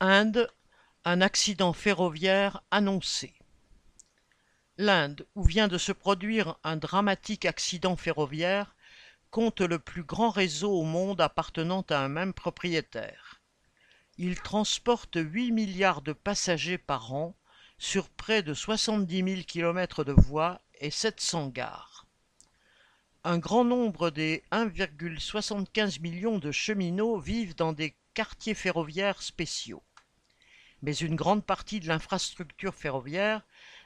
Inde, un accident ferroviaire annoncé. L'Inde, où vient de se produire un dramatique accident ferroviaire, compte le plus grand réseau au monde appartenant à un même propriétaire. Il transporte 8 milliards de passagers par an sur près de 70 000 kilomètres de voies et 700 gares. Un grand nombre des 1,75 million de cheminots vivent dans des quartiers ferroviaires spéciaux. Mais une grande partie de l'infrastructure ferroviaire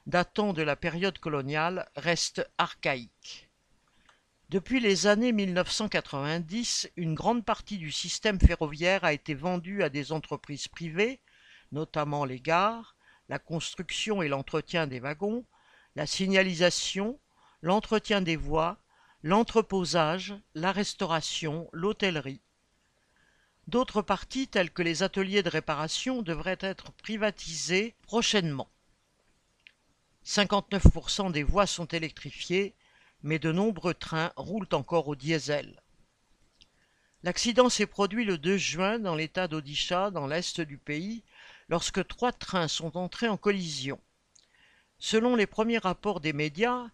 datant de la période coloniale reste archaïque. Depuis les années 1990, une grande partie du système ferroviaire a été vendue à des entreprises privées, notamment les gares, la construction et l'entretien des wagons, la signalisation, l'entretien des voies, l'entreposage, la restauration, l'hôtellerie. D'autres parties, telles que les ateliers de réparation, devraient être privatisées prochainement. 59% des voies sont électrifiées, mais de nombreux trains roulent encore au diesel. L'accident s'est produit le 2 juin dans l'état d'Odisha, dans l'est du pays, lorsque trois trains sont entrés en collision. Selon les premiers rapports des médias,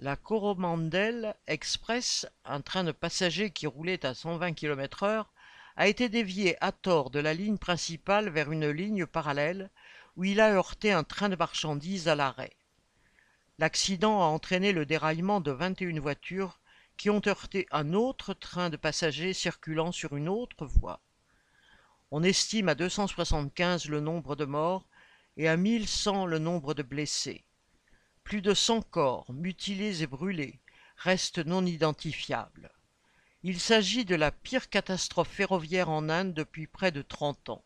la Coromandel Express, un train de passagers qui roulait à 120 km heure, a été dévié à tort de la ligne principale vers une ligne parallèle où il a heurté un train de marchandises à l'arrêt. L'accident a entraîné le déraillement de 21 voitures qui ont heurté un autre train de passagers circulant sur une autre voie. On estime à 275 le nombre de morts et à 1100 le nombre de blessés. Plus de cent corps, mutilés et brûlés, restent non identifiables. Il s'agit de la pire catastrophe ferroviaire en Inde depuis près de trente ans.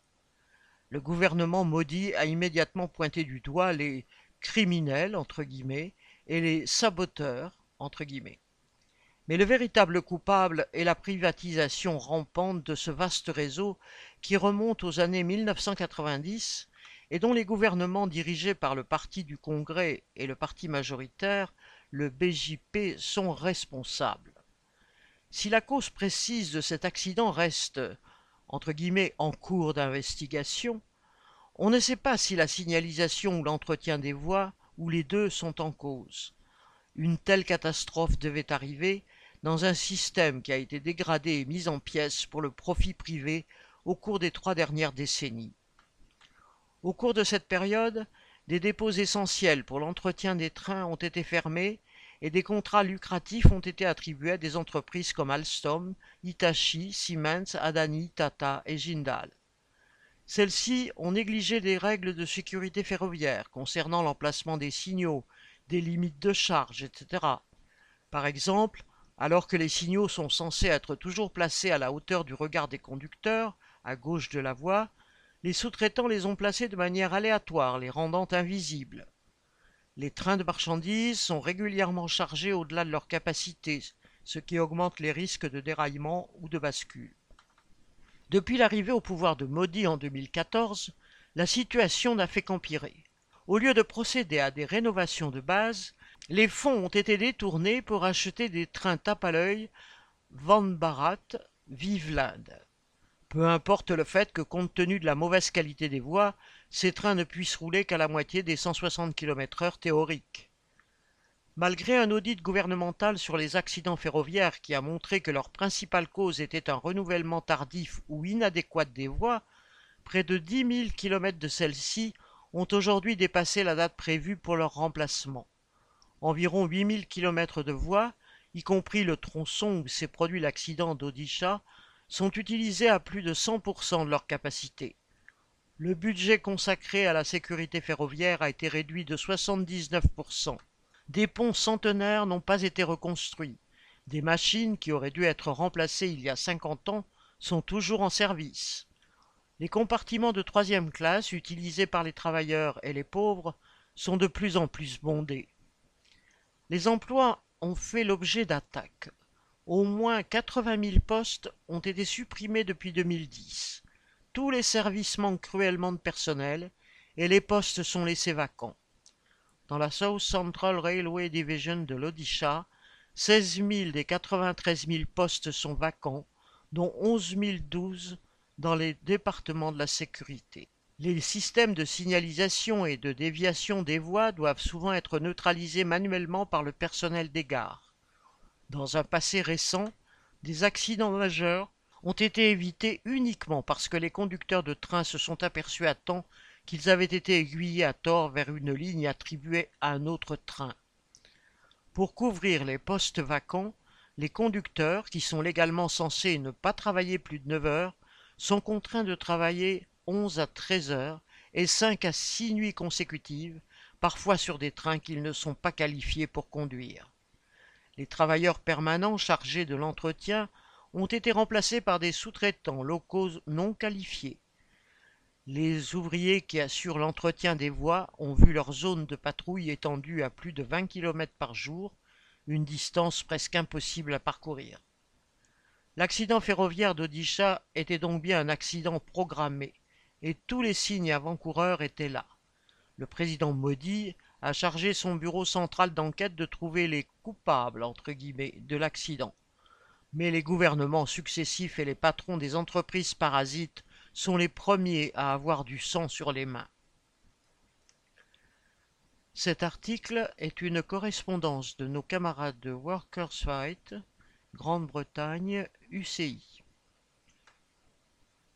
Le gouvernement maudit a immédiatement pointé du doigt les criminels entre guillemets et les saboteurs entre guillemets. Mais le véritable coupable est la privatisation rampante de ce vaste réseau qui remonte aux années 1990 et dont les gouvernements dirigés par le Parti du Congrès et le parti majoritaire, le BJP, sont responsables. Si la cause précise de cet accident reste entre guillemets en cours d'investigation, on ne sait pas si la signalisation ou l'entretien des voies ou les deux sont en cause. Une telle catastrophe devait arriver dans un système qui a été dégradé et mis en pièces pour le profit privé au cours des trois dernières décennies. Au cours de cette période, des dépôts essentiels pour l'entretien des trains ont été fermés et des contrats lucratifs ont été attribués à des entreprises comme Alstom, Hitachi, Siemens, Adani, Tata et Jindal. Celles-ci ont négligé les règles de sécurité ferroviaire concernant l'emplacement des signaux, des limites de charge, etc. Par exemple, alors que les signaux sont censés être toujours placés à la hauteur du regard des conducteurs, à gauche de la voie, les sous-traitants les ont placés de manière aléatoire, les rendant invisibles. Les trains de marchandises sont régulièrement chargés au-delà de leur capacité, ce qui augmente les risques de déraillement ou de bascule. Depuis l'arrivée au pouvoir de Modi en 2014, la situation n'a fait qu'empirer. Au lieu de procéder à des rénovations de base, les fonds ont été détournés pour acheter des trains tape à l'œil Van Bharat, Vive l'Inde. Peu importe le fait que, compte tenu de la mauvaise qualité des voies, ces trains ne puissent rouler qu'à la moitié des 160 km heure théoriques. Malgré un audit gouvernemental sur les accidents ferroviaires qui a montré que leur principale cause était un renouvellement tardif ou inadéquat des voies, près de 10 000 km de celles-ci ont aujourd'hui dépassé la date prévue pour leur remplacement. Environ 8 000 km de voies, y compris le tronçon où s'est produit l'accident d'Odisha, sont utilisés à plus de 100% de leur capacité. Le budget consacré à la sécurité ferroviaire a été réduit de 79%. Des ponts centenaires n'ont pas été reconstruits. Des machines qui auraient dû être remplacées il y a 50 ans sont toujours en service. Les compartiments de troisième classe utilisés par les travailleurs et les pauvres sont de plus en plus bondés. Les emplois ont fait l'objet d'attaques. Au moins 80 000 postes ont été supprimés depuis 2010. Tous les services manquent cruellement de personnel et les postes sont laissés vacants. Dans la South Central Railway Division de l'Odisha, 16 000 des 93 000 postes sont vacants, dont 11 012 dans les départements de la sécurité. Les systèmes de signalisation et de déviation des voies doivent souvent être neutralisés manuellement par le personnel des gares. Dans un passé récent, des accidents majeurs ont été évités uniquement parce que les conducteurs de train se sont aperçus à temps qu'ils avaient été aiguillés à tort vers une ligne attribuée à un autre train. Pour couvrir les postes vacants, les conducteurs, qui sont légalement censés ne pas travailler plus de neuf heures, sont contraints de travailler onze à treize heures et cinq à six nuits consécutives, parfois sur des trains qu'ils ne sont pas qualifiés pour conduire. Les travailleurs permanents chargés de l'entretien ont été remplacés par des sous-traitants locaux non qualifiés. Les ouvriers qui assurent l'entretien des voies ont vu leur zone de patrouille étendue à plus de 20 km par jour, une distance presque impossible à parcourir. L'accident ferroviaire d'Odisha était donc bien un accident programmé, et tous les signes avant-coureurs étaient là. Le président Modi a chargé son bureau central d'enquête de trouver les coupables de l'accident. Mais les gouvernements successifs et les patrons des entreprises parasites sont les premiers à avoir du sang sur les mains. Cet article est une correspondance de nos camarades de Workers Fight, Grande-Bretagne, UCI.